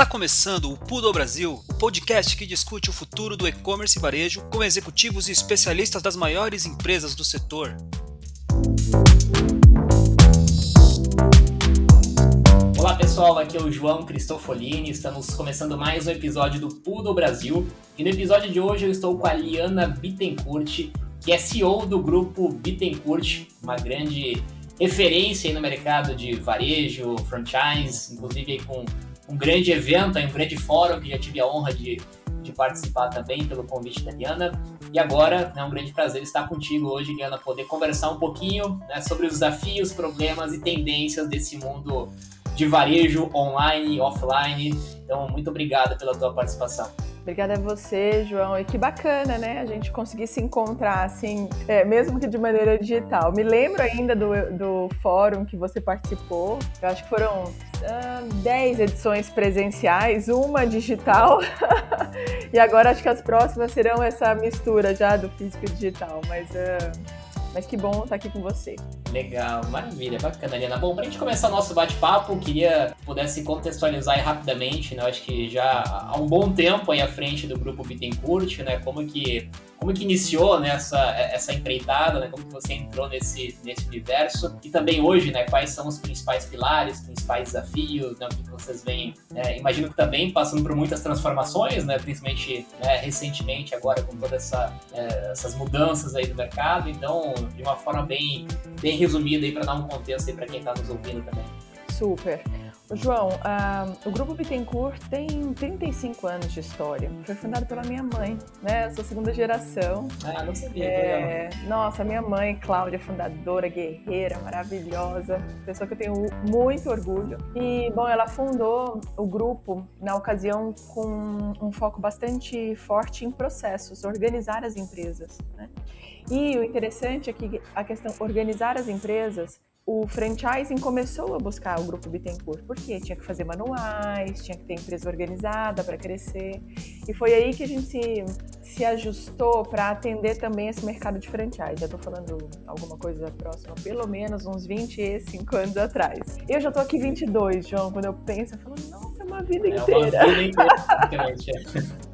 Está começando o Pudo Brasil, o podcast que discute o futuro do e-commerce e varejo com executivos e especialistas das maiores empresas do setor. Olá pessoal, aqui é o João Cristofolini, estamos começando mais um episódio do Pudo Brasil. E no episódio de hoje eu estou com a Liana Bittencourt, que é CEO do grupo Bittencourt, uma grande referência no mercado de varejo, franchise, inclusive com um grande evento, um grande fórum que já tive a honra de, de participar também pelo convite da Liana. E agora é um grande prazer estar contigo hoje, Liana, poder conversar um pouquinho né, sobre os desafios, problemas e tendências desse mundo de varejo online e offline. Então, muito obrigado pela tua participação. Obrigada a você, João. E que bacana, né? A gente conseguir se encontrar, assim, é, mesmo que de maneira digital. Me lembro ainda do, do fórum que você participou. Eu acho que foram uh, 10 edições presenciais, uma digital. e agora acho que as próximas serão essa mistura já do físico e digital. Mas. Uh, mas que bom estar aqui com você. Legal, maravilha, bacana, Liana. Bom, para a gente começar nosso bate-papo, queria que pudesse contextualizar rapidamente, né? Acho que já há um bom tempo aí à frente do grupo Bittencourt, né? Como que como que iniciou né, essa, essa empreitada, né, como que você entrou nesse, nesse universo e também hoje, né, quais são os principais pilares, principais desafios, né, o que vocês veem, é, imagino que também passando por muitas transformações, né, principalmente né, recentemente agora com todas essa, é, essas mudanças aí do mercado, então de uma forma bem, bem resumida aí para dar um contexto aí para quem está nos ouvindo também. Super. João, uh, o Grupo Bittencourt tem 35 anos de história. Foi fundado pela minha mãe, né? Sou segunda geração. Ah, não sabia. É... Nossa, minha mãe, Cláudia, fundadora, guerreira, maravilhosa, pessoa que eu tenho muito orgulho. E, bom, ela fundou o grupo na ocasião com um foco bastante forte em processos, organizar as empresas, né? E o interessante é que a questão organizar as empresas o franchising começou a buscar o grupo Bittencourt, porque tinha que fazer manuais, tinha que ter empresa organizada para crescer. E foi aí que a gente se, se ajustou para atender também esse mercado de franchise. Já estou falando alguma coisa próxima, pelo menos uns 25 anos atrás. Eu já estou aqui 22, João, quando eu penso, eu falo, nossa, é uma vida inteira. É uma vida inteira,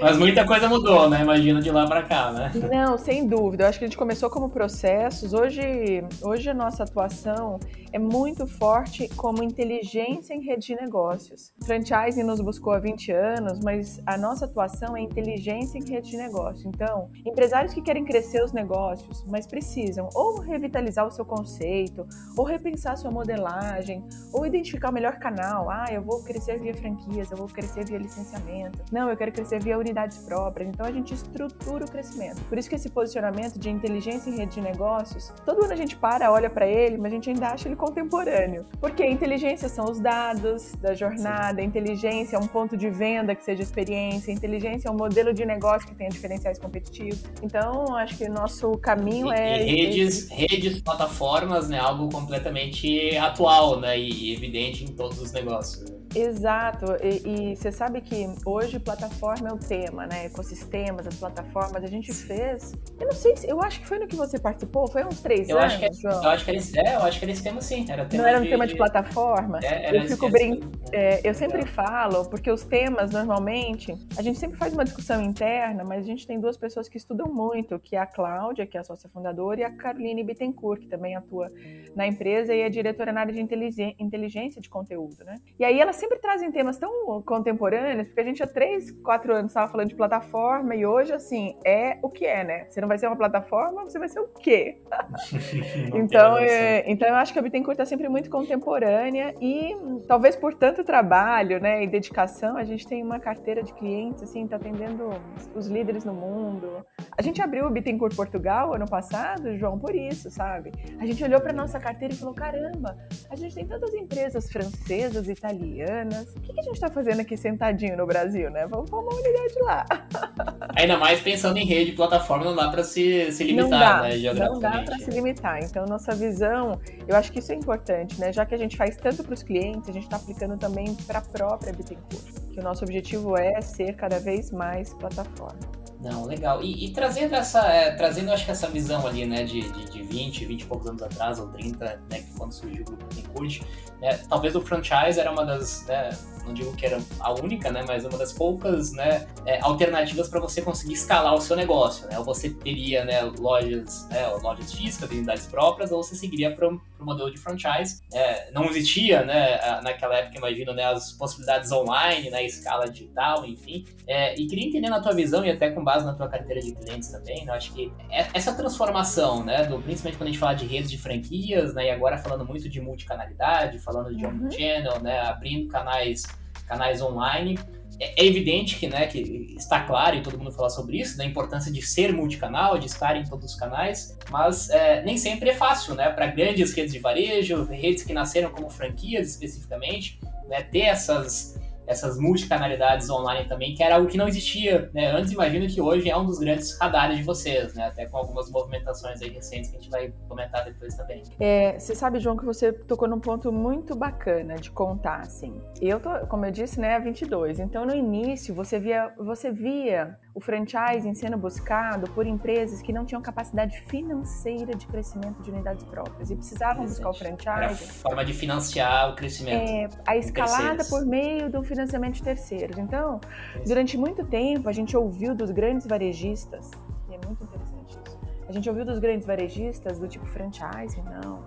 Mas muita coisa mudou, né? Imagino de lá para cá, né? Não, sem dúvida. Eu acho que a gente começou como processos. Hoje, hoje a nossa atuação é muito forte como inteligência em rede de negócios. Franchising nos buscou há 20 anos, mas a nossa atuação é inteligência em rede de negócio. Então, empresários que querem crescer os negócios, mas precisam ou revitalizar o seu conceito, ou repensar sua modelagem, ou identificar o melhor canal. Ah, eu vou crescer via franquias, eu vou crescer via licenciamento. Não, eu quero crescer via unidades próprias. Então a gente estrutura o crescimento. Por isso que esse posicionamento de inteligência em rede de negócios, todo ano a gente para, olha para ele, mas a gente ainda acha ele contemporâneo. Porque inteligência são os dados da jornada, inteligência é um ponto de venda que seja experiência, inteligência é um modelo de negócio que tenha diferenciais competitivos. Então, acho que o nosso caminho e, é. E redes, redes, plataformas, né? Algo completamente atual, né? E evidente em todos os negócios. Exato, e, e, você sabe que hoje plataforma é o tema, né? Ecossistemas, as plataformas, a gente fez. Eu não sei se. Eu acho que foi no que você participou, foi uns três eu anos. Acho que, é, João. Eu acho que era, é, eu acho que esse tema sim. Era tema não era um tema de, plataforma? É, eu fico brin... É, eu sempre falo, porque os temas, normalmente, a gente sempre faz uma discussão interna, mas a gente tem duas pessoas que estudam muito, que é a Cláudia, que é a sócia fundadora, e a Caroline Bittencourt, que também atua na empresa e é diretora na área de inteligência de conteúdo, né? E aí elas sempre trazem temas tão contemporâneos, porque a gente há três, quatro anos estava falando de plataforma e hoje, assim, é o que é, né? Você não vai ser uma plataforma, você vai ser o quê? então, é, então, eu acho que a Bittencourt está sempre muito contemporânea e talvez por tanto trabalho, né, e dedicação, a gente tem uma carteira de clientes, assim, está atendendo os líderes no mundo. A gente abriu o Bittencourt Portugal ano passado, João, por isso, sabe? A gente olhou para nossa carteira e falou, caramba, a gente tem tantas empresas francesas, italianas, o que, que a gente está fazendo aqui sentadinho no Brasil, né? Vamos pôr uma unidade lá. Ainda mais pensando em rede, plataforma, não dá para se, se limitar, não dá, né, Não dá para se limitar. Então, nossa visão, eu acho que isso é importante, né? Já que a gente faz tanto para os clientes, a gente está aplicando também para a própria Bittencourt. Que o nosso objetivo é ser cada vez mais plataforma. Não, legal. E, e trazendo essa, é, trazendo acho que essa visão ali, né, de, de, de 20, 20 e poucos anos atrás, ou 30, né, que quando surgiu o grupo Bittencourt. Né? Talvez o franchise era uma das, né, não digo que era a única, né, mas uma das poucas né, é, alternativas para você conseguir escalar o seu negócio. Né? Ou você teria né, lojas, né, lojas físicas, unidades próprias, ou você seguiria para o modelo de franchise. É, não existia né, naquela época, imagino, né, as possibilidades online, né, escala digital, enfim. É, e queria entender na tua visão, e até com base na tua carteira de clientes também, né, acho que é, essa transformação, né, do, principalmente quando a gente fala de redes de franquias, né, e agora falando muito de multicanalidade, falando de uhum. omnichannel, né, abrindo canais canais online. É, é evidente que, né, que está claro, e todo mundo fala sobre isso, da importância de ser multicanal, de estar em todos os canais, mas é, nem sempre é fácil, né, para grandes redes de varejo, redes que nasceram como franquias especificamente, né, ter essas essas multicanalidades online também, que era algo que não existia, né? Antes, imagino que hoje é um dos grandes radares de vocês, né? Até com algumas movimentações aí recentes que a gente vai comentar depois também. É, você sabe, João, que você tocou num ponto muito bacana de contar, assim. Eu tô, como eu disse, né, 22. Então, no início, você via, você via o franchising sendo buscado por empresas que não tinham capacidade financeira de crescimento de unidades próprias e precisavam buscar o franchising. Era a forma de financiar o crescimento. É, a escalada por meio do financiamento de terceiros. Então, durante muito tempo, a gente ouviu dos grandes varejistas, e é muito interessante isso, a gente ouviu dos grandes varejistas do tipo franchising, não,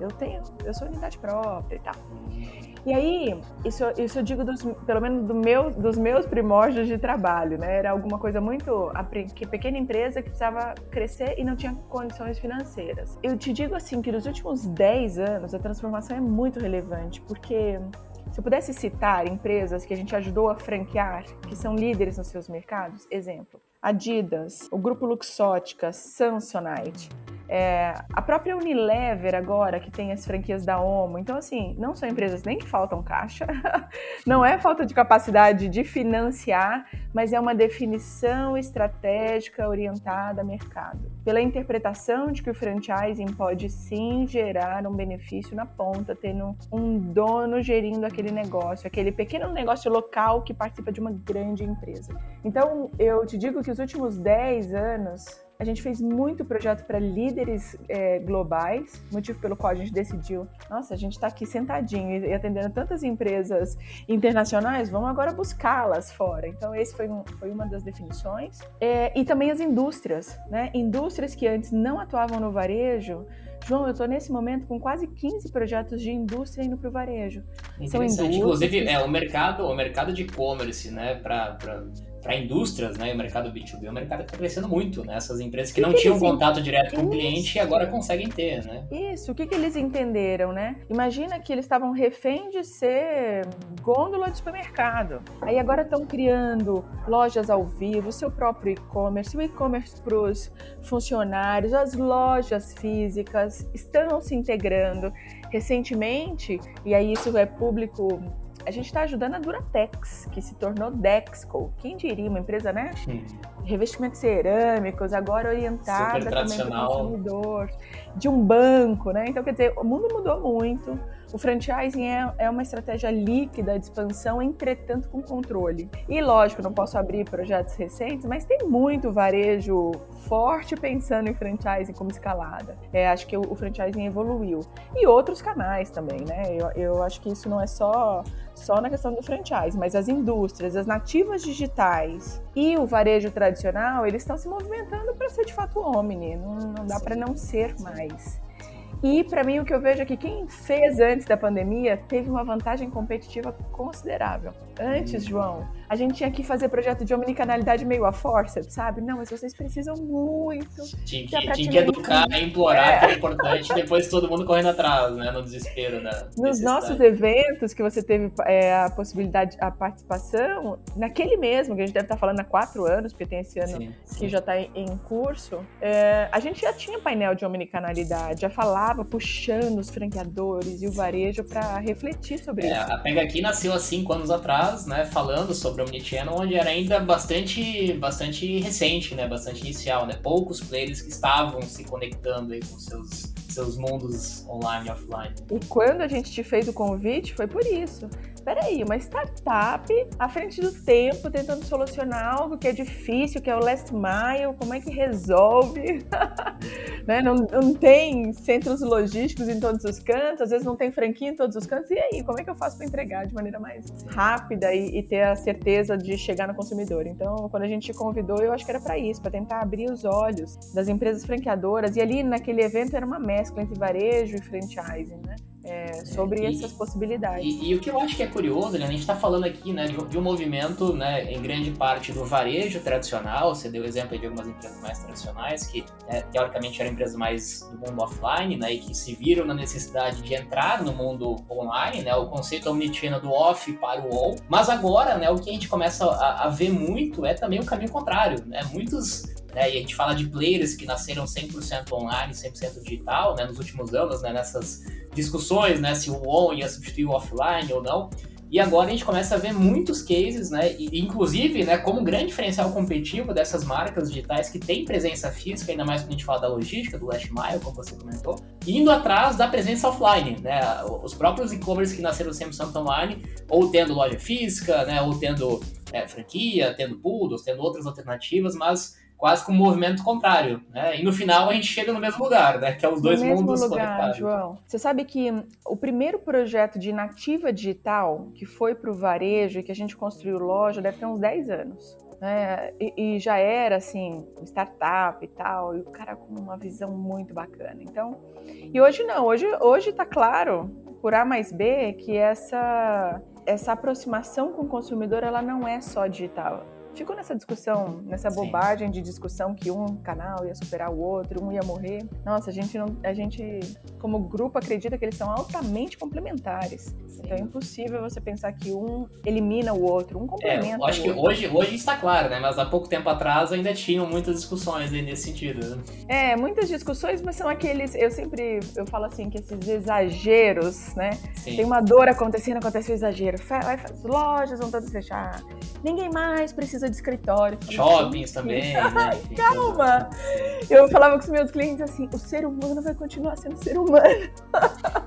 eu tenho, eu sou unidade própria e tal. E aí, isso, isso eu digo dos, pelo menos do meu, dos meus primórdios de trabalho, né? Era alguma coisa muito. que pequena empresa que precisava crescer e não tinha condições financeiras. Eu te digo assim que nos últimos 10 anos a transformação é muito relevante, porque se eu pudesse citar empresas que a gente ajudou a franquear, que são líderes nos seus mercados, exemplo, Adidas, o Grupo Luxótica, Samsonite, é, a própria Unilever agora, que tem as franquias da Omo. Então, assim, não são empresas nem que faltam caixa, não é falta de capacidade de financiar, mas é uma definição estratégica orientada a mercado. Pela interpretação de que o franchising pode sim gerar um benefício na ponta, tendo um dono gerindo aquele negócio, aquele pequeno negócio local que participa de uma grande empresa. Então, eu te digo que os últimos 10 anos a gente fez muito projeto para líderes é, globais, motivo pelo qual a gente decidiu, nossa, a gente está aqui sentadinho e atendendo tantas empresas internacionais, vamos agora buscá-las fora. Então, esse foi, um, foi uma das definições. É, e também as indústrias, né? Indústrias que antes não atuavam no varejo, João, eu estou nesse momento com quase 15 projetos de indústria indo para o varejo. São indústrias. Inclusive, é, o mercado, o mercado de e-commerce, né, para para indústrias, né, o mercado B2B é um mercado que está crescendo muito, né? Essas empresas que, que não que tinham contato direto com o cliente e agora conseguem ter, né? Isso, o que, que eles entenderam, né? Imagina que eles estavam refém de ser gôndola de supermercado. Aí agora estão criando lojas ao vivo, seu próprio e-commerce, o e-commerce para os funcionários, as lojas físicas estão se integrando. Recentemente, e aí isso é público a gente está ajudando a Duratex, que se tornou Dexco. Quem diria, uma empresa, né? Sim. Revestimentos cerâmicos, agora orientada também para o consumidor, de um banco, né? Então, quer dizer, o mundo mudou muito. O franchising é, é uma estratégia líquida de expansão, entretanto com controle. E lógico, não posso abrir projetos recentes, mas tem muito varejo forte pensando em franchising como escalada. É, acho que o, o franchising evoluiu. E outros canais também, né? Eu, eu acho que isso não é só, só na questão do franchise, mas as indústrias, as nativas digitais e o varejo tradicional, eles estão se movimentando para ser de fato omni. Não, não dá para não ser mais. E para mim o que eu vejo é que quem fez antes da pandemia teve uma vantagem competitiva considerável. Antes. João, a gente tinha que fazer projeto de omnicanalidade meio a força, sabe? Não, mas vocês precisam muito. Tinha que, tinha que educar, implorar, é. que é importante, depois todo mundo correndo atrás, né? No desespero, né? Nos nossos eventos que você teve é, a possibilidade, a participação, naquele mesmo, que a gente deve estar falando há quatro anos, porque tem esse ano sim, sim. que já está em, em curso, é, a gente já tinha painel de omnicanalidade, já falava puxando os franqueadores e o varejo para refletir sobre é, isso. A Pega aqui nasceu há cinco anos atrás, né? Falando sobre sobre Omnichannel, onde era ainda bastante, bastante recente, né? Bastante inicial, né? Poucos players que estavam se conectando aí com seus, seus mundos online e offline. E quando a gente te fez o convite, foi por isso peraí, uma startup à frente do tempo, tentando solucionar algo que é difícil, que é o last mile, como é que resolve? né? não, não tem centros logísticos em todos os cantos, às vezes não tem franquia em todos os cantos, e aí, como é que eu faço para entregar de maneira mais rápida e, e, ter a certeza de chegar no consumidor? Então, quando a gente te convidou, eu acho que era para isso, para tentar abrir os olhos das empresas franqueadoras, e ali naquele evento era uma mescla entre varejo e franchising, né? É, sobre e, essas possibilidades. E, e, o que eu acho que é curioso, né, a gente está falando aqui né, de, de, um movimento, né, em grande parte do varejo tradicional, você deu exemplo de algumas empresas mais tradicionais, que né, teoricamente eram empresas mais do mundo offline, né, e que se viram na necessidade de entrar no mundo online, né, o conceito omnichannel do off para o on, mas agora, né, o que a gente começa a, a ver muito é também o caminho contrário, né, muitos né, e a gente fala de players que nasceram 100% online, 100% digital, né, nos últimos anos, né, nessas discussões, né, se o on ia substituir o offline ou não. E agora a gente começa a ver muitos cases, né, e, inclusive, né, como grande diferencial competitivo dessas marcas digitais que têm presença física, ainda mais quando a gente fala da logística, do last mile, como você comentou, indo atrás da presença offline, né, os próprios e-commerce que nasceram 100% online, ou tendo loja física, né, ou tendo é, franquia, tendo poodles, tendo outras alternativas, mas quase com um movimento contrário, né? E no final a gente chega no mesmo lugar, né? Que é os dois no mundos mesmo lugar, conectados. João. Você sabe que o primeiro projeto de nativa digital que foi para o varejo e que a gente construiu loja deve ter uns 10 anos. Né? E, e, já era assim, startup e tal, e o cara com uma visão muito bacana. Então, e hoje não, hoje hoje está claro por A mais B que essa essa aproximação com o consumidor ela não é só digital ficou nessa discussão, nessa bobagem Sim. de discussão que um canal ia superar o outro, um ia morrer. Nossa, a gente não, a gente como grupo acredita que eles são altamente complementares. Sim. Então é impossível você pensar que um elimina o outro, um complementa. É, acho que hoje, hoje está claro, né? Mas há pouco tempo atrás ainda tinham muitas discussões nesse sentido. Né? É, muitas discussões, mas são aqueles, eu sempre, eu falo assim que esses exageros, né? Sim. Tem uma dor acontecendo, acontece o exagero. As lojas vão todas fechar. Ninguém mais precisa de escritório. Shoppings também. Né? Calma! Eu falava com os meus clientes assim: o ser humano vai continuar sendo ser humano.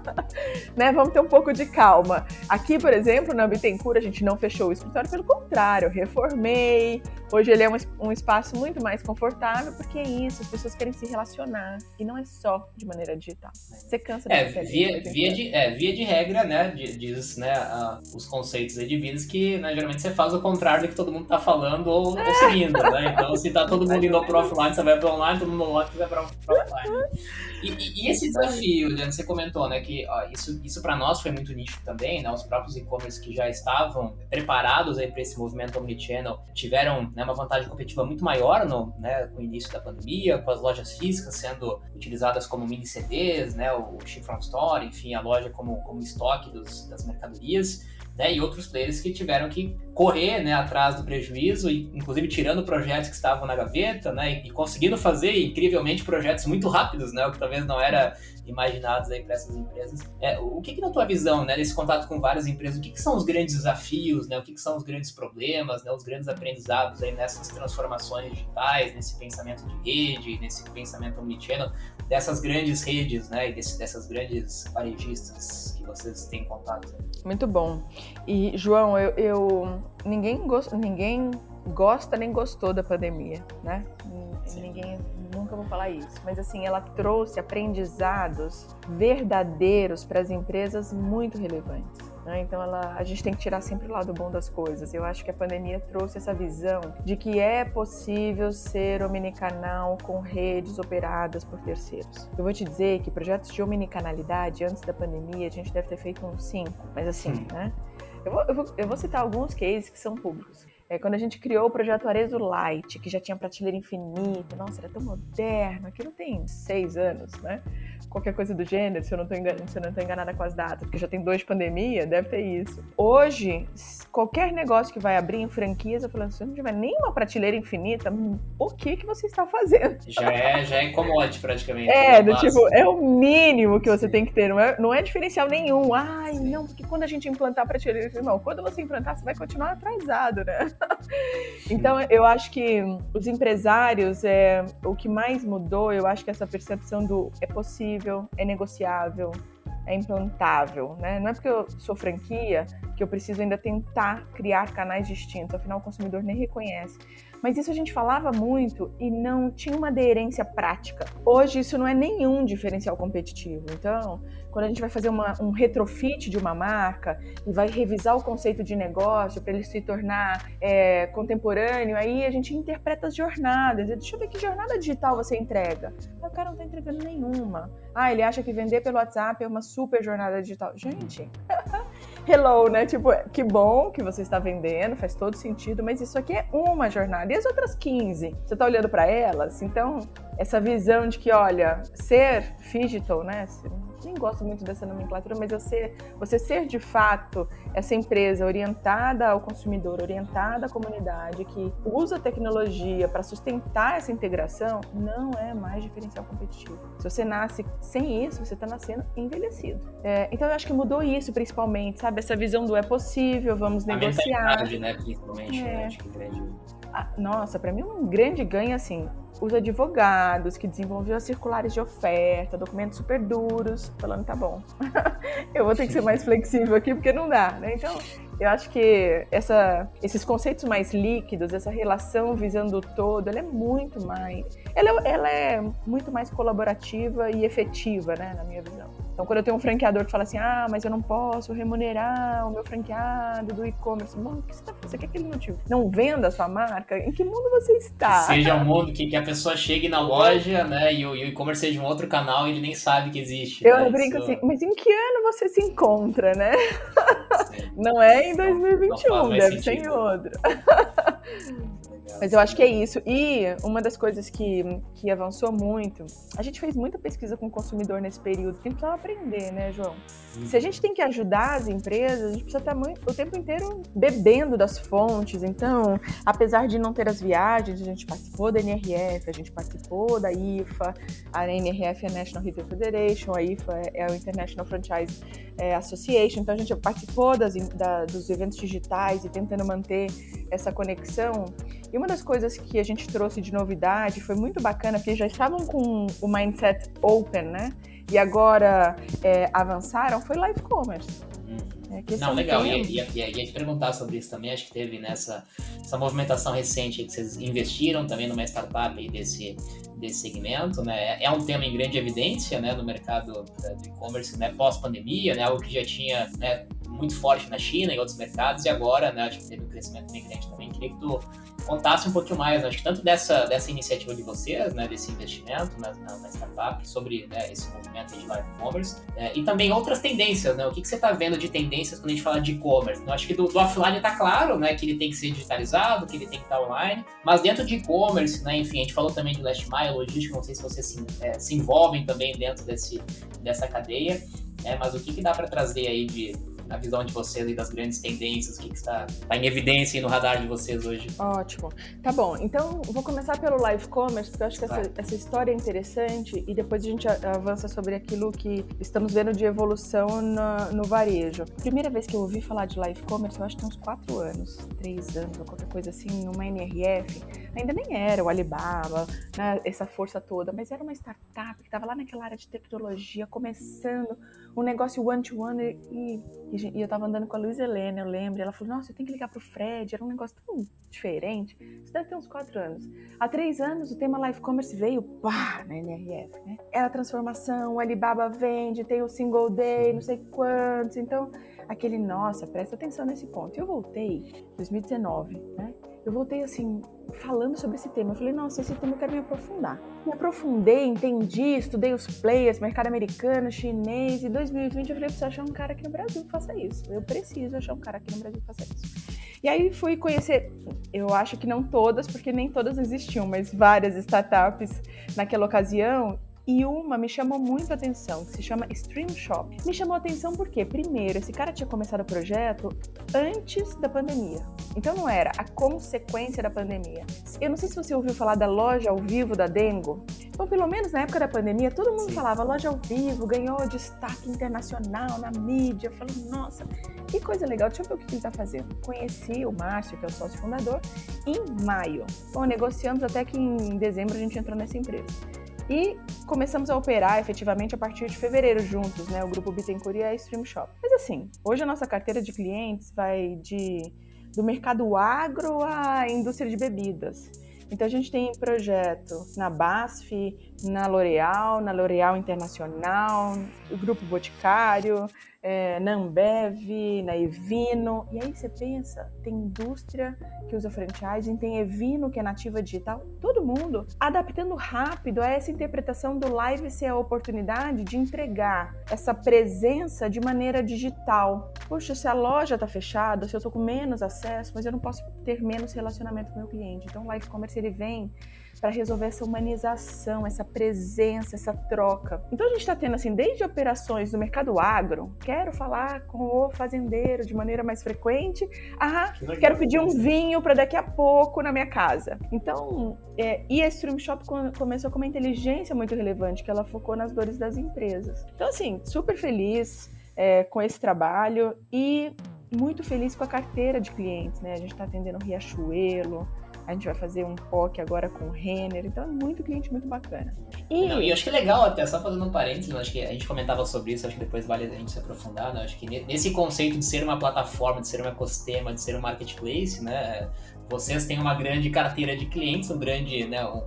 né? Vamos ter um pouco de calma. Aqui, por exemplo, na Bittencourt, a gente não fechou o escritório, pelo contrário, eu reformei. Hoje ele é um, um espaço muito mais confortável, porque é isso, as pessoas querem se relacionar. E não é só de maneira digital. Você cansa de é, via, via de, é, via de regra, né? Diz né, os conceitos de vidas que né, geralmente você faz o contrário do que todo mundo tá falando ou, ou seguindo, né? Então, se tá todo mundo indo pro offline, você vai pro online, todo mundo online, você vai pro, offline. E, e, e, esse desafio, Leandro, você comentou, né, que ó, isso, isso para nós foi muito nítido também, né? Os próprios e-commerce que já estavam preparados aí para esse movimento omnichannel tiveram né, uma vantagem competitiva muito maior no, né, com o início da pandemia, com as lojas físicas sendo utilizadas como mini CDs, né, o Ship from Store, enfim, a loja como, como estoque dos, das mercadorias né, e outros players que tiveram que correr né, atrás do prejuízo, e, inclusive tirando projetos que estavam na gaveta, né, e, conseguindo fazer incrivelmente projetos muito rápidos, né, o que talvez não era imaginados para essas empresas. É, o que, que, na tua visão, né, nesse contato com várias empresas, o que, que são os grandes desafios, né, o que, que, são os grandes problemas, né, os grandes aprendizados aí nessas transformações digitais, nesse pensamento de rede, nesse pensamento omnichannel, dessas grandes redes, né, e desse, dessas grandes varejistas que vocês têm contato? Muito bom. E João, eu, eu ninguém gosta, ninguém gosta nem gostou da pandemia, né? Sim. Ninguém nunca vou falar isso, mas assim, ela trouxe aprendizados verdadeiros para as empresas muito relevantes. Né? Então, ela, a gente tem que tirar sempre o lado bom das coisas. Eu acho que a pandemia trouxe essa visão de que é possível ser omnicanal com redes operadas por terceiros. Eu vou te dizer que projetos de omnicanalidade, antes da pandemia, a gente deve ter feito uns cinco, mas assim, né? Eu vou, eu, vou, eu vou, citar alguns cases que são públicos. É, quando a gente criou o projeto Arezo Light, que já tinha prateleira infinita, nossa, era tão moderno, aquilo tem seis anos, né? Qualquer coisa do gênero, se eu não estou enganada, enganada com as datas, porque já tem dois de pandemia, deve ter isso. Hoje, qualquer negócio que vai abrir em franquias, eu falo assim, se não tiver nenhuma prateleira infinita, o que que você está fazendo? Já é, já é commodity praticamente. É, né? do tipo, é o mínimo que você Sim. tem que ter, não é, não é diferencial nenhum. Ai, não, porque quando a gente implantar a prateleira, não, quando você implantar, você vai continuar atrasado, né? então, eu acho que os empresários, é, o que mais mudou, eu acho que essa percepção do é possível, é negociável, é implantável, né? Não é porque eu sou franquia que que eu preciso ainda tentar criar canais distintos, afinal o consumidor nem reconhece. Mas isso a gente falava muito e não tinha uma aderência prática. Hoje isso não é nenhum diferencial competitivo. Então, quando a gente vai fazer uma, um retrofit de uma marca e vai revisar o conceito de negócio para ele se tornar é, contemporâneo, aí a gente interpreta as jornadas. Deixa eu ver que jornada digital você entrega. o cara não está entregando nenhuma. Ah, ele acha que vender pelo WhatsApp é uma super jornada digital. Gente, hello, né? Tipo, que bom que você está vendendo, faz todo sentido, mas isso aqui é uma jornada. E as outras 15? Você está olhando para elas? Então, essa visão de que, olha, ser digital, né? Nem gosto muito dessa nomenclatura, mas você, você ser de fato essa empresa orientada ao consumidor, orientada à comunidade, que usa tecnologia para sustentar essa integração, não é mais diferencial competitivo. Se você nasce sem isso, você está nascendo envelhecido. É, então eu acho que mudou isso principalmente, sabe? Essa visão do é possível, vamos a negociar. Né, principalmente, né? é. acho que grande. Nossa, para mim um grande ganho assim os advogados que desenvolviam as circulares de oferta, documentos super duros, falando, tá bom, eu vou ter que ser mais flexível aqui porque não dá, né? Então, eu acho que essa, esses conceitos mais líquidos, essa relação visando o todo, ela é muito mais, ela, é, ela é muito mais colaborativa e efetiva, né, na minha visão. Então, quando eu tenho um franqueador que fala assim, ah, mas eu não posso remunerar o meu franqueado do e-commerce, bom, o que você está fazendo? Você quer que ele não, te... não venda a sua marca? Em que mundo você está? Seja um mundo que, que a pessoa chegue na loja, né, e o e-commerce seja um outro canal e ele nem sabe que existe. Eu né? brinco Isso... assim, mas em que ano você se encontra, né? Não é em 2021, não, não deve ser em outro. Mas eu acho que é isso. E uma das coisas que, que avançou muito, a gente fez muita pesquisa com o consumidor nesse período, porque a gente precisava aprender, né, João? Se a gente tem que ajudar as empresas, a gente precisa estar muito, o tempo inteiro bebendo das fontes. Então, apesar de não ter as viagens, a gente participou da NRF, a gente participou da IFA, a NRF é a National Retail Federation, a IFA é o International Franchise é, Association. Então, a gente participou das, da, dos eventos digitais e tentando manter essa conexão. E uma das coisas que a gente trouxe de novidade foi muito bacana, porque já estavam com o mindset open, né? E agora é, avançaram, foi live commerce. Uhum. É, Não, legal. Ia, ia, ia, ia, te perguntar sobre isso também. Acho que teve nessa essa movimentação recente que vocês investiram também numa startup aí desse, desse segmento, né? É, é um tema em grande evidência, né, no mercado é, do e-commerce, né, pós-pandemia, né, algo que já tinha, né, muito forte na China e outros mercados e agora, né, acho que teve um crescimento bem grande também. Queria que tu contasse um pouquinho mais, né? acho que tanto dessa, dessa iniciativa de vocês, né, desse investimento na, na, na startup, sobre né, esse movimento de live commerce, é, e também outras tendências, né? O que, que você está vendo de tendências quando a gente fala de e-commerce? Eu acho que do, do offline está claro, né, que ele tem que ser digitalizado, que ele tem que estar online, mas dentro de e-commerce, né, enfim, a gente falou também de last mile, logística, não sei se vocês se, é, se envolvem também dentro desse, dessa cadeia, né, mas o que, que dá para trazer aí de a visão de vocês e das grandes tendências, o que, que está, está em evidência no radar de vocês hoje. Ótimo. Tá bom, então vou começar pelo live commerce, porque eu acho que essa, essa, história é interessante e depois a gente avança sobre aquilo que estamos vendo de evolução no, no varejo. Primeira vez que eu ouvi falar de live commerce, eu acho que tem uns quatro anos, três anos, ou qualquer coisa assim, numa NRF. Ainda nem era o Alibaba, né, essa força toda, mas era uma startup que estava lá naquela área de tecnologia, começando um negócio one-to-one -one, e, e, eu tava andando com a Luiz Helena, eu lembro, ela falou, nossa, eu tenho que ligar pro Fred, era um negócio tão diferente. Isso deve ter uns quatro anos. Há três anos o tema Live Commerce veio, pá, na NRF, né? É a transformação, o Alibaba vende, tem o single day, não sei quantos, então aquele, nossa, presta atenção nesse ponto. Eu voltei 2019, né? Eu voltei assim, falando sobre esse tema. Eu falei, nossa, esse tema eu quero me aprofundar. Me aprofundei, entendi, estudei os players, mercado americano, chinês. E 2020 eu falei, eu preciso achar um cara aqui no Brasil que faça isso. Eu preciso achar um cara aqui no Brasil que faça isso. E aí fui conhecer, eu acho que não todas, porque nem todas existiam, mas várias startups naquela ocasião e uma me chamou muito a atenção, que se chama Stream Shop. Me chamou a atenção porque, primeiro, esse cara tinha começado o projeto antes da pandemia. Então não era a consequência da pandemia. Eu não sei se você ouviu falar da loja ao vivo da Dengo. Então, pelo menos na época da pandemia, todo mundo Sim. falava loja ao vivo, ganhou destaque internacional na mídia. Eu falei, nossa, que coisa legal, deixa eu ver o que ele está fazendo. Conheci o Márcio, que é o sócio fundador, em maio. Bom, negociamos até que em dezembro a gente entrou nessa empresa. E começamos a operar efetivamente a partir de fevereiro juntos, né? O grupo Bittencourt e a Stream Shop. Mas assim, hoje a nossa carteira de clientes vai de do mercado agro à indústria de bebidas. Então a gente tem projeto na BASF, na L'Oréal, na L'Oréal Internacional, o Grupo Boticário, é, na Ambev, na Evino. E aí você pensa, tem indústria que usa franchising, tem Evino que é nativa digital, todo mundo adaptando rápido a essa interpretação do live ser a oportunidade de entregar essa presença de maneira digital. Poxa, se a loja está fechada, se eu estou com menos acesso, mas eu não posso ter menos relacionamento com o meu cliente. Então o live commerce ele vem para resolver essa humanização, essa presença, essa troca. Então a gente está tendo assim, desde operações do mercado agro, quero falar com o fazendeiro de maneira mais frequente, ah, que quero pedir um vinho para daqui a pouco na minha casa. Então, é, e a Stream Shop começou com uma inteligência muito relevante, que ela focou nas dores das empresas. Então, assim, super feliz é, com esse trabalho e muito feliz com a carteira de clientes, né? A gente está atendendo Riachuelo, a gente vai fazer um POC agora com o Renner, então é muito cliente muito bacana. E, Não, e eu acho que é legal, até só fazendo um parênteses, acho que a gente comentava sobre isso, acho que depois vale a gente se aprofundar, né? Acho que nesse conceito de ser uma plataforma, de ser um ecossistema, de ser um marketplace, né? Vocês têm uma grande carteira de clientes, um grande, né, um,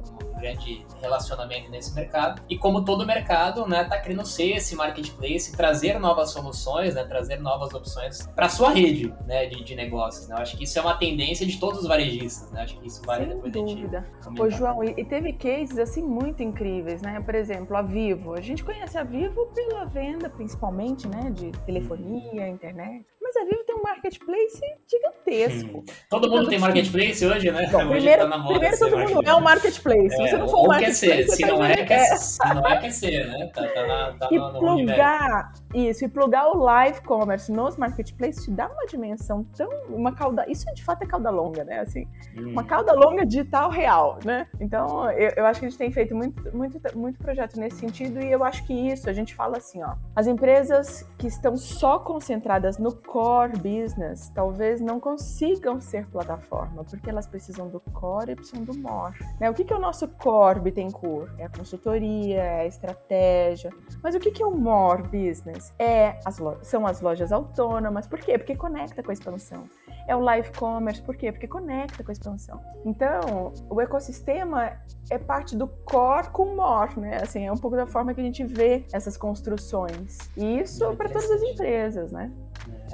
grande relacionamento nesse mercado. E como todo mercado, né, tá querendo ser esse marketplace, trazer novas soluções, né, trazer novas opções para sua rede, né, de, de negócios. Né? Eu acho que isso é uma tendência de todos os varejistas, né? Acho que isso vale Sem depois dúvida. Ô, João, e, e teve cases assim muito incríveis, né? Por exemplo, a Vivo. A gente conhece a Vivo pela venda, principalmente, né, de telefonia, internet. Mas a Vivo tem um marketplace gigantesco. Hum. Todo mundo tem marketplace hoje, né? Bom, hoje primeiro, tá na moda primeiro todo mundo é um marketplace. É, Se não for um marketplace. Se não, é, quer, é. se não é, quer ser, né? Tá, tá, na, tá e no, plugar, isso, e plugar o live commerce nos marketplaces te dá uma dimensão tão. Uma cauda, isso de fato é cauda longa, né? Assim, hum. Uma cauda longa digital real, né? Então, eu, eu acho que a gente tem feito muito, muito, muito projeto nesse sentido e eu acho que isso, a gente fala assim, ó. As empresas que estão só concentradas no core business talvez não consigam ser plataforma, porque elas precisam do core e precisam do more. Né? O que, que é o nosso core Bittencourt? É a consultoria, é a estratégia. Mas o que, que é o more business? É as são as lojas autônomas. Por quê? Porque conecta com a expansão. É o live commerce. Por quê? Porque conecta com a expansão. Então, o ecossistema é parte do core com more, né? Assim, é um pouco da forma que a gente vê essas construções. E isso para todas as empresas, né?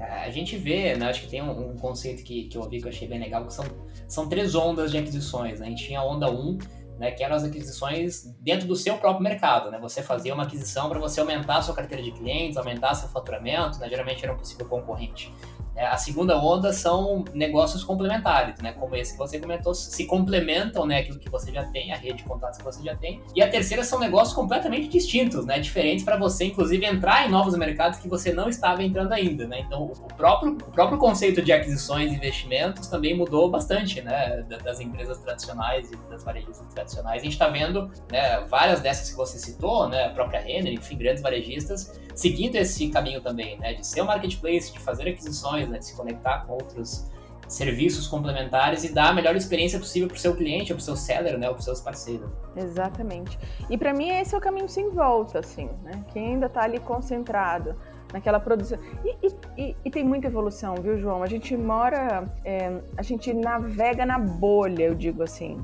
A gente vê, né, acho que tem um, um, conceito que, que eu ouvi que eu achei bem legal, que são, são três ondas de aquisições. Né? A gente tinha a onda 1, né, que eram as aquisições dentro do seu próprio mercado. Né? Você fazia uma aquisição para você aumentar a sua carteira de clientes, aumentar seu faturamento, né? geralmente era um possível concorrente. É, a segunda onda são negócios complementares, né? Como esse que você comentou, se complementam, né? Aquilo que você já tem, a rede de contatos que você já tem. E a terceira são negócios completamente distintos, né? Diferentes para você, inclusive, entrar em novos mercados que você não estava entrando ainda, né? Então, o próprio, o próprio conceito de aquisições e investimentos também mudou bastante, né? Das empresas tradicionais e das varejistas tradicionais. A gente está vendo, né? Várias dessas que você citou, né? A própria Renner, enfim, grandes varejistas, seguindo esse caminho também, né? De ser um marketplace, de fazer aquisições, né, de se conectar com outros serviços complementares e dar a melhor experiência possível para o seu cliente, para o seu seller, né, para os seus parceiros. Exatamente. E para mim esse é o caminho sem volta, assim, né? Quem ainda está ali concentrado naquela produção. E, e, e, e, tem muita evolução, viu, João? A gente mora, é, a gente navega na bolha, eu digo assim.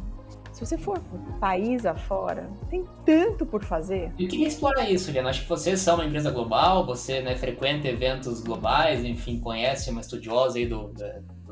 Se você for país afora, tem tanto por fazer. E queria explorar isso, Liana. Acho que vocês são uma empresa global, você né, frequenta eventos globais, enfim, conhece uma estudiosa aí do,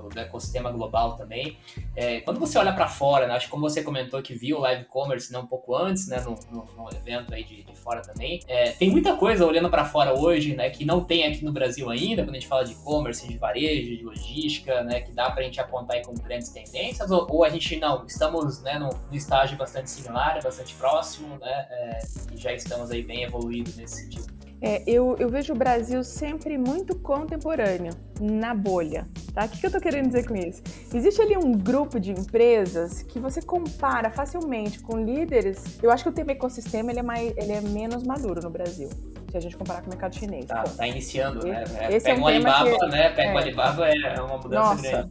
do ecossistema global também. É, quando você olha para fora, né, acho que como você comentou que viu o live commerce né, um pouco antes, né, no, no, no evento aí de, de fora também, é, tem muita coisa olhando para fora hoje, né, que não tem aqui no Brasil ainda, quando a gente fala de e-commerce, de varejo, de logística, né, que dá para a gente apontar como grandes tendências, ou, ou, a gente não, estamos né, no, no estágio bastante similar, bastante próximo, né, é, e já estamos aí bem evoluídos nesse sentido. É, eu, eu, vejo o Brasil sempre muito contemporâneo, na bolha. Tá? O que, que eu estou querendo dizer com isso? Existe ali um grupo de empresas que você compara facilmente com líderes. Eu acho que o tema ecossistema ele é, mais, ele é menos maduro no Brasil. Se a gente comparar com o mercado chinês. Tá, tá iniciando, né? É, esse pega é um, um Alibaba, que... né? Pega é. um Alibaba é uma mudança Nossa. grande.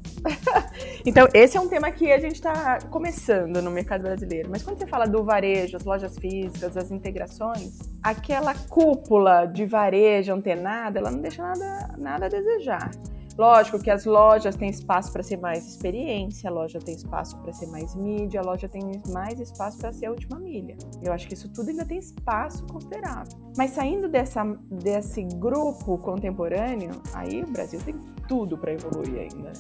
então, esse é um tema que a gente está começando no mercado brasileiro. Mas quando você fala do varejo, as lojas físicas, as integrações, aquela cúpula de varejo antenada, ela não deixa nada, nada a desejar. Lógico que as lojas têm espaço para ser mais experiência, a loja tem espaço para ser mais mídia, a loja tem mais espaço para ser a última milha. Eu acho que isso tudo ainda tem espaço considerável. Mas saindo dessa, desse grupo contemporâneo, aí o Brasil tem tudo para evoluir ainda.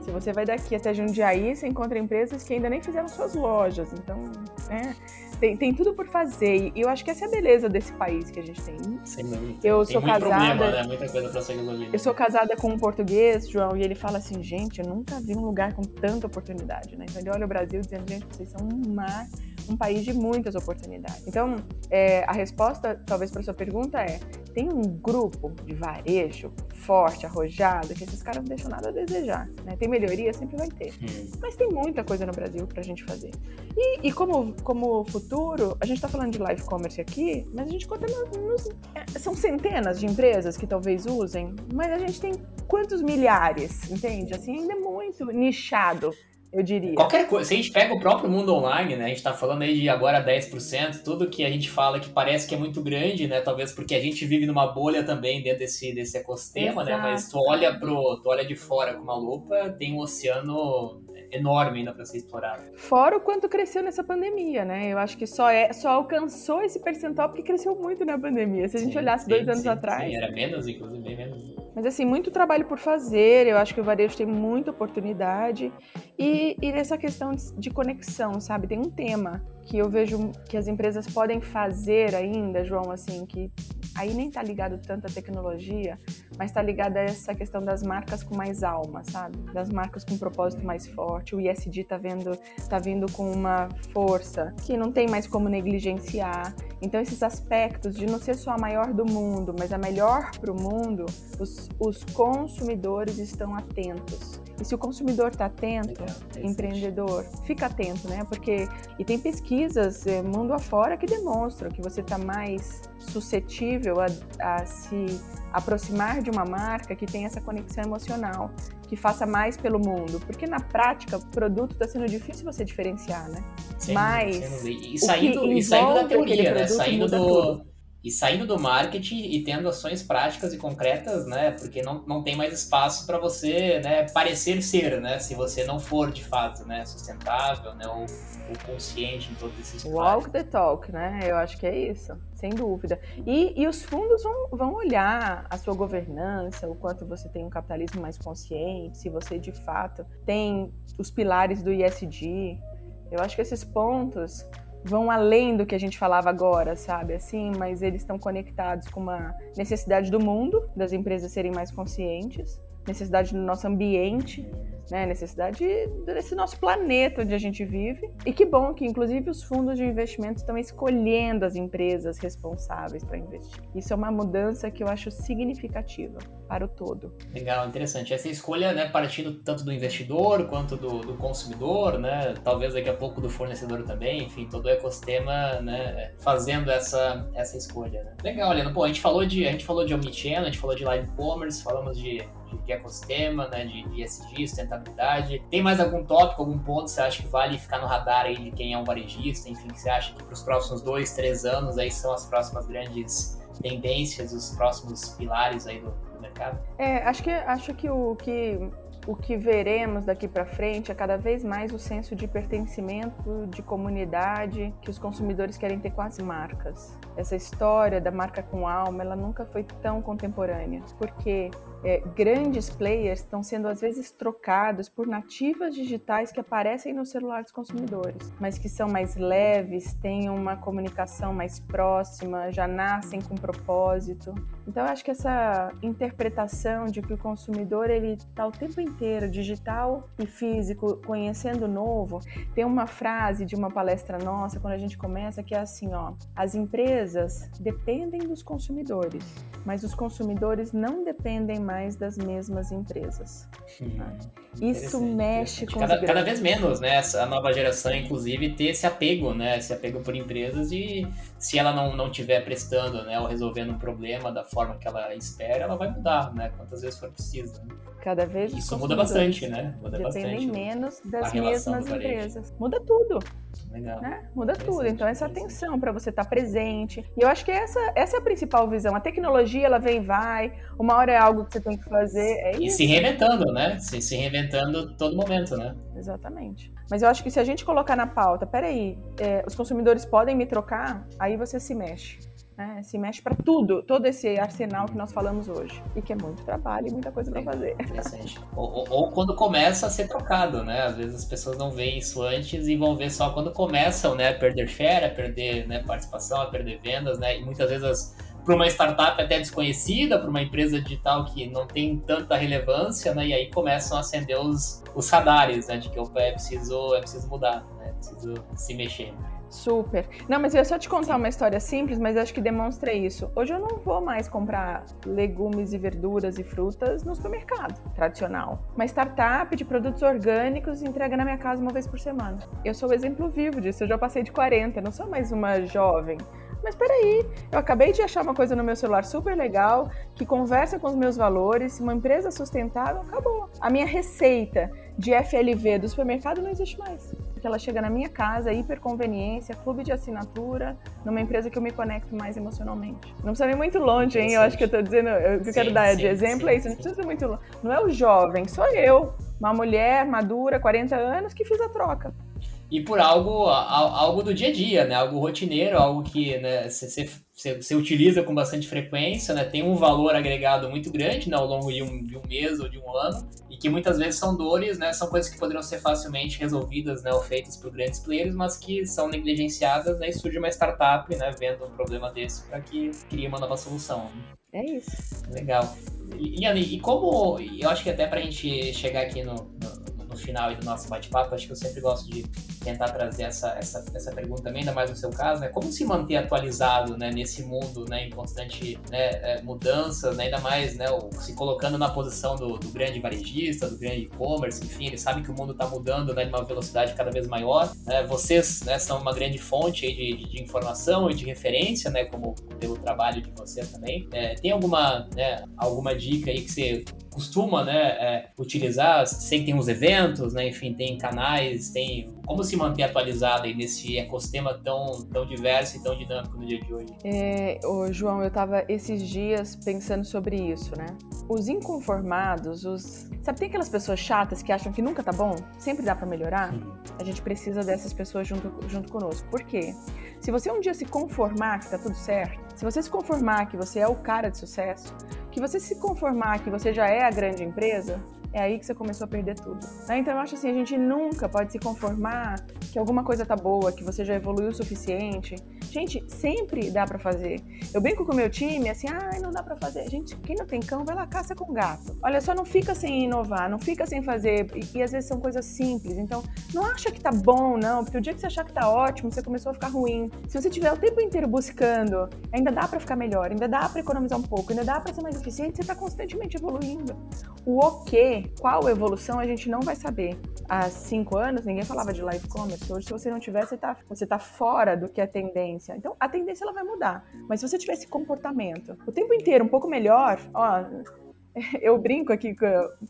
Se você vai daqui até Jundiaí, você encontra empresas que ainda nem fizeram suas lojas. Então, né? Tem, tem tudo por fazer. E eu acho que essa é a beleza desse país que a gente tem. Sem dúvida. Eu tem sou casada. Problema, né? Muita coisa pra ser resolvida. Eu sou casada com um português, João, e ele fala assim: gente, eu nunca vi um lugar com tanta oportunidade, né? Então ele olha o Brasil dizendo: gente, vocês são um mar um país de muitas oportunidades. Então, é, a resposta, talvez, para sua pergunta é: tem um grupo de varejo forte, arrojado, que esses caras não deixam nada a desejar. Né? Tem melhoria, sempre vai ter. Mas tem muita coisa no Brasil para a gente fazer. E, e, como, como futuro, a gente está falando de live commerce aqui, mas a gente conta nos, nos, é, são centenas de empresas que talvez usem, mas a gente tem quantos milhares, entende? Assim, ainda é muito nichado eu diria. Qualquer coisa, se a gente pega o próprio mundo online, né? A gente tá falando aí de agora 10%, tudo que a gente fala que parece que é muito grande, né? Talvez porque a gente vive numa bolha também dentro desse, desse ecossistema, Exato. né? Mas tu olha pro, tu olha de fora com uma lupa, tem um oceano enorme ainda para ser explorado. Fora o quanto cresceu nessa pandemia, né? Eu acho que só é só alcançou esse percentual porque cresceu muito na pandemia. Se a gente sim, olhasse dois sim, anos sim, atrás. Sim, era menos, inclusive, bem menos. Mas assim, muito trabalho por fazer. Eu acho que o varejo tem muita oportunidade. E, e nessa questão de conexão, sabe? Tem um tema que eu vejo que as empresas podem fazer ainda, João, assim, que aí nem tá ligado tanto à tecnologia, mas tá ligado a essa questão das marcas com mais alma, sabe? Das marcas com um propósito mais forte. O ISD tá vendo, tá vindo com uma força que não tem mais como negligenciar. Então esses aspectos de não ser só a maior do mundo, mas a melhor para o mundo, os, os consumidores estão atentos. E se o consumidor está atento, Legal, empreendedor, fica atento, né? Porque e tem pesquisas é, mundo afora que demonstram que você está mais suscetível a, a se aproximar de uma marca que tem essa conexão emocional, que faça mais pelo mundo, porque na prática o produto está sendo difícil você diferenciar, né? Sim, Mas e saindo, e saindo da teoria, né? Saindo do tudo e saindo do marketing e tendo ações práticas e concretas, né? Porque não, não tem mais espaço para você né, parecer ser, né? Se você não for de fato né, sustentável, né? Ou, ou consciente em todos esses Walk the talk, né? Eu acho que é isso, sem dúvida. E, e os fundos vão, vão olhar a sua governança, o quanto você tem um capitalismo mais consciente, se você de fato tem os pilares do ISD. Eu acho que esses pontos vão além do que a gente falava agora, sabe? Assim, mas eles estão conectados com uma necessidade do mundo, das empresas serem mais conscientes, necessidade do nosso ambiente, né, necessidade desse nosso planeta onde a gente vive. E que bom que, inclusive, os fundos de investimento estão escolhendo as empresas responsáveis para investir. Isso é uma mudança que eu acho significativa para o todo. Legal, interessante. Essa escolha, né, partindo tanto do investidor quanto do, do consumidor, né, talvez daqui a pouco do fornecedor também, enfim, todo o ecossistema, né, fazendo essa, essa escolha. Né. Legal, Helena. Pô, a gente falou de a gente falou de omnichannel, a gente falou de live commerce, falamos de de ecossistema, né, de, de ESG, sustentabilidade. Tem mais algum tópico, algum ponto que você acha que vale ficar no radar aí de quem é um varejista? Enfim, que você acha que para os próximos dois, três anos aí são as próximas grandes tendências, os próximos pilares aí do, do mercado? É, acho que acho que o que o que veremos daqui para frente é cada vez mais o senso de pertencimento, de comunidade que os consumidores querem ter com as marcas. Essa história da marca com alma, ela nunca foi tão contemporânea, porque é, grandes players estão sendo às vezes trocados por nativas digitais que aparecem no celular dos consumidores, mas que são mais leves, têm uma comunicação mais próxima, já nascem com propósito. Então eu acho que essa interpretação de que o consumidor ele está o tempo inteiro, digital e físico, conhecendo o novo, tem uma frase de uma palestra nossa quando a gente começa que é assim, ó: as empresas dependem dos consumidores, mas os consumidores não dependem mais mais das mesmas empresas. Hum, Isso mexe com cada, cada vez menos, né? A nova geração, inclusive, ter esse apego, né? Esse apego por empresas e se ela não não estiver prestando, né, ou resolvendo um problema da forma que ela espera, ela vai mudar, né? Quantas vezes for preciso. Né? Cada vez Isso muda bastante, né? Muda dependem bastante, menos das mesmas empresas. Muda tudo. Legal. Né? Muda tudo. Então, essa atenção para você estar tá presente. E eu acho que essa, essa é a principal visão. A tecnologia, ela vem e vai. Uma hora é algo que você tem que fazer. É e se reinventando, né? Se, se reinventando todo momento, né? Exatamente. Mas eu acho que se a gente colocar na pauta, peraí, é, os consumidores podem me trocar, aí você se mexe. Né? Se mexe para tudo, todo esse arsenal que nós falamos hoje. E que é muito trabalho e muita coisa para fazer. Interessante. Ou, ou, ou, quando começa a ser trocado, né? Às vezes as pessoas não veem isso antes e vão ver só quando começam né, a perder share, a perder né, participação, a perder vendas, né? E muitas vezes para uma startup até desconhecida, para uma empresa digital que não tem tanta relevância, né? E aí começam a acender os, os radares, né? De que opa, é preciso, é preciso mudar, né? É preciso se mexer. Super. Não, mas eu ia só te contar uma história simples, mas acho que demonstra isso. Hoje eu não vou mais comprar legumes e verduras e frutas no supermercado tradicional. Uma startup de produtos orgânicos entrega na minha casa uma vez por semana. Eu sou o exemplo vivo disso. Eu já passei de 40, não sou mais uma jovem. Mas peraí, eu acabei de achar uma coisa no meu celular super legal, que conversa com os meus valores, uma empresa sustentável, acabou. A minha receita de FLV do supermercado não existe mais. Porque ela chega na minha casa, hiperconveniência, clube de assinatura, numa empresa que eu me conecto mais emocionalmente. Não precisa ir muito longe, hein? Eu acho que eu tô dizendo, eu quero dar sim, de exemplo sim, é isso, não precisa ir muito longe. Não é o jovem, sou eu, uma mulher madura, 40 anos, que fiz a troca e por algo, algo do dia a dia, né? Algo rotineiro, algo que né, você, você, utiliza com bastante frequência, né? Tem um valor agregado muito grande né, ao longo de um, de um mês ou de um ano e que muitas vezes são dores, né? São coisas que poderiam ser facilmente resolvidas, né? Ou feitas por grandes players, mas que são negligenciadas, né? E surge uma startup, né? Vendo um problema desse para que crie uma nova solução. É isso. Legal. E, e como, eu acho que até para a gente chegar aqui no, no, no final do nosso bate-papo, acho que eu sempre gosto de tentar trazer essa, essa, essa pergunta também, ainda mais no seu caso, né? Como se manter atualizado né, nesse mundo né, em constante né, é, mudança, né, ainda mais né, se colocando na posição do, do grande varejista, do grande e-commerce, enfim, ele sabe que o mundo está mudando né, de uma velocidade cada vez maior. Né? Vocês né, são uma grande fonte de, de, de, informação e de referência, né, como pelo trabalho de vocês também. É, tem alguma, né, alguma dica aí que você costuma né, é, utilizar? Sei que tem uns eventos, né, enfim, tem canais, tem como se manter atualizado aí nesse ecossistema tão, tão diverso e tão dinâmico no dia de hoje? É, ô, João, eu estava esses dias pensando sobre isso, né? Os inconformados, os. Sabe, tem aquelas pessoas chatas que acham que nunca tá bom? Sempre dá para melhorar? Uhum. A gente precisa dessas pessoas junto, junto conosco. Por quê? Se você um dia se conformar que tá tudo certo, se você se conformar que você é o cara de sucesso, que você se conformar que você já é a grande empresa, é aí que você começou a perder tudo. Né? Então eu acho assim, a gente nunca pode se conformar que alguma coisa tá boa, que você já evoluiu o suficiente. Gente, sempre dá para fazer. Eu brinco com o meu time, assim, ah, não dá para fazer. Gente, quem não tem cão, vai lá caça com gato. Olha só, não fica sem inovar, não fica sem fazer. E, e às vezes são coisas simples. Então, não acha que tá bom, não, porque o dia que você achar que tá ótimo, você começou a ficar ruim. Se você tiver o tempo inteiro buscando, ainda dá para ficar melhor, ainda dá para economizar um pouco, ainda dá para ser mais eficiente, você tá constantemente evoluindo. O o qual evolução a gente não vai saber. Há cinco anos ninguém falava de live commerce. Hoje, se você não tiver, você está você tá fora do que é tendência. Então, a tendência ela vai mudar. Mas se você tiver esse comportamento o tempo inteiro um pouco melhor, ó, eu brinco aqui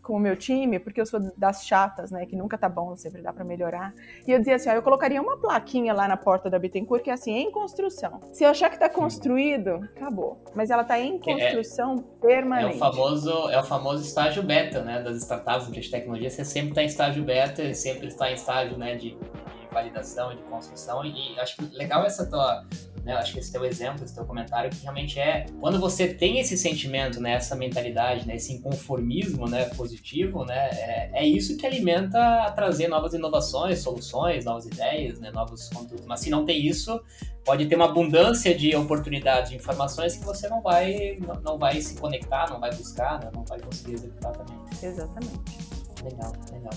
com, o meu time, porque eu sou das chatas, né? Que nunca tá bom, sempre dá para melhorar. E eu dizia assim: ó, eu colocaria uma plaquinha lá na porta da Bittencourt que é assim, em construção. Se eu achar que tá construído, acabou. Mas ela tá em é, construção é, permanente. É o, famoso, é o famoso estágio beta, né? Das startups de tecnologia. Você sempre tá em estágio beta, sempre está em estágio né, de validação e de construção. E acho que legal essa tua né? Eu acho que esse teu exemplo, esse teu comentário, que realmente é quando você tem esse sentimento, né, essa mentalidade, né, esse inconformismo, né, positivo, né, é, é isso que alimenta a trazer novas inovações, soluções, novas ideias, né, novos conteúdos. Mas se não tem isso, pode ter uma abundância de oportunidades, de informações que você não vai, não, não vai se conectar, não vai buscar, né, não vai conseguir executar também. Exatamente. Legal, legal.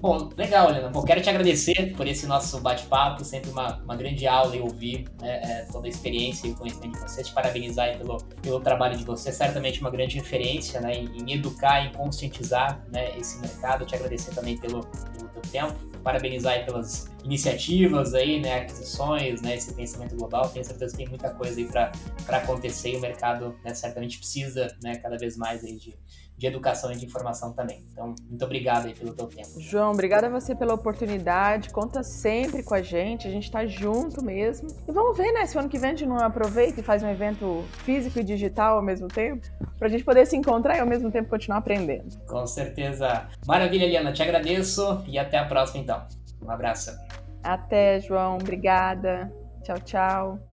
Bom, legal, Helena. Bom, quero te agradecer por esse nosso bate-papo, sempre uma, uma grande aula e ouvir né, é, toda a experiência e o conhecimento de você, te parabenizar pelo, pelo trabalho de você, certamente uma grande referência né, em, em educar, em conscientizar né, esse mercado, te agradecer também pelo, pelo teu tempo, parabenizar pelas iniciativas aí, né, aquisições, né, esse pensamento global, tenho certeza que tem muita coisa aí para acontecer e o mercado né, certamente precisa né, cada vez mais aí de de educação e de informação também. Então, muito obrigado aí pelo teu tempo. João, obrigada a você pela oportunidade. Conta sempre com a gente, a gente está junto mesmo. E vamos ver, né, se o ano que vem a gente não aproveita e faz um evento físico e digital ao mesmo tempo, para a gente poder se encontrar e ao mesmo tempo continuar aprendendo. Com certeza. Maravilha, Liana, te agradeço e até a próxima então. Um abraço. Até, João. Obrigada. Tchau, tchau.